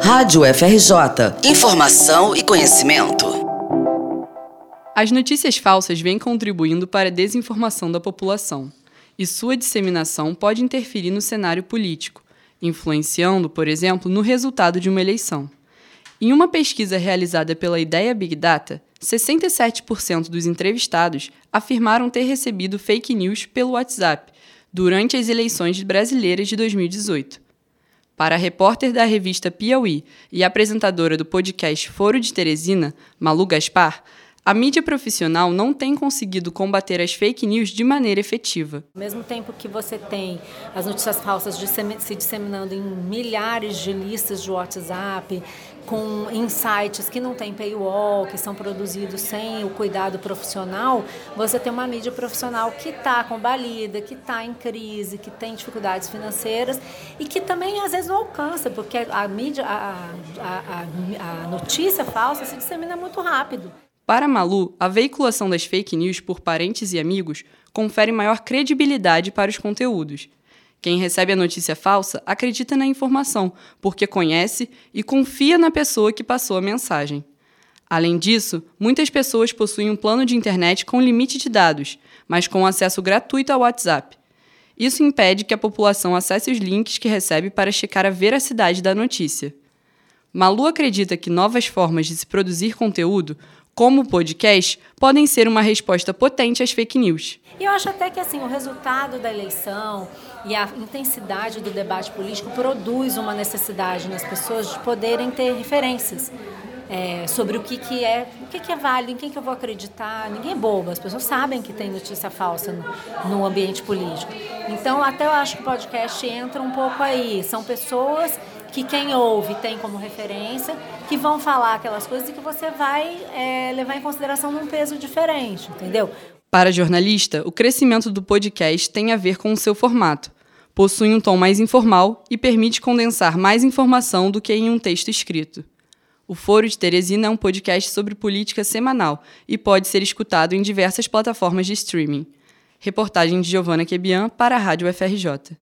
Rádio FRJ. Informação e conhecimento. As notícias falsas vêm contribuindo para a desinformação da população, e sua disseminação pode interferir no cenário político, influenciando, por exemplo, no resultado de uma eleição. Em uma pesquisa realizada pela Ideia Big Data, 67% dos entrevistados afirmaram ter recebido fake news pelo WhatsApp durante as eleições brasileiras de 2018. Para a repórter da revista Piauí e apresentadora do podcast Foro de Teresina, Malu Gaspar, a mídia profissional não tem conseguido combater as fake news de maneira efetiva. Ao mesmo tempo que você tem as notícias falsas se disseminando em milhares de listas de WhatsApp, com insights que não tem paywall, que são produzidos sem o cuidado profissional, você tem uma mídia profissional que está combalida, que está em crise, que tem dificuldades financeiras e que também às vezes não alcança, porque a mídia, a, a, a, a notícia falsa se dissemina muito rápido. Para Malu, a veiculação das fake news por parentes e amigos confere maior credibilidade para os conteúdos. Quem recebe a notícia falsa acredita na informação, porque conhece e confia na pessoa que passou a mensagem. Além disso, muitas pessoas possuem um plano de internet com limite de dados, mas com acesso gratuito ao WhatsApp. Isso impede que a população acesse os links que recebe para checar a veracidade da notícia. Malu acredita que novas formas de se produzir conteúdo como o podcast, podem ser uma resposta potente às fake news. E eu acho até que assim, o resultado da eleição e a intensidade do debate político produz uma necessidade nas pessoas de poderem ter referências. É, sobre o que, que é, o que, que é válido, em quem que eu vou acreditar. Ninguém é bobo, as pessoas sabem que tem notícia falsa no, no ambiente político. Então, até eu acho que o podcast entra um pouco aí. São pessoas que quem ouve tem como referência, que vão falar aquelas coisas e que você vai é, levar em consideração num peso diferente, entendeu? Para a jornalista, o crescimento do podcast tem a ver com o seu formato. Possui um tom mais informal e permite condensar mais informação do que em um texto escrito. O Foro de Teresina é um podcast sobre política semanal e pode ser escutado em diversas plataformas de streaming. Reportagem de Giovana Quebian para a Rádio FRJ.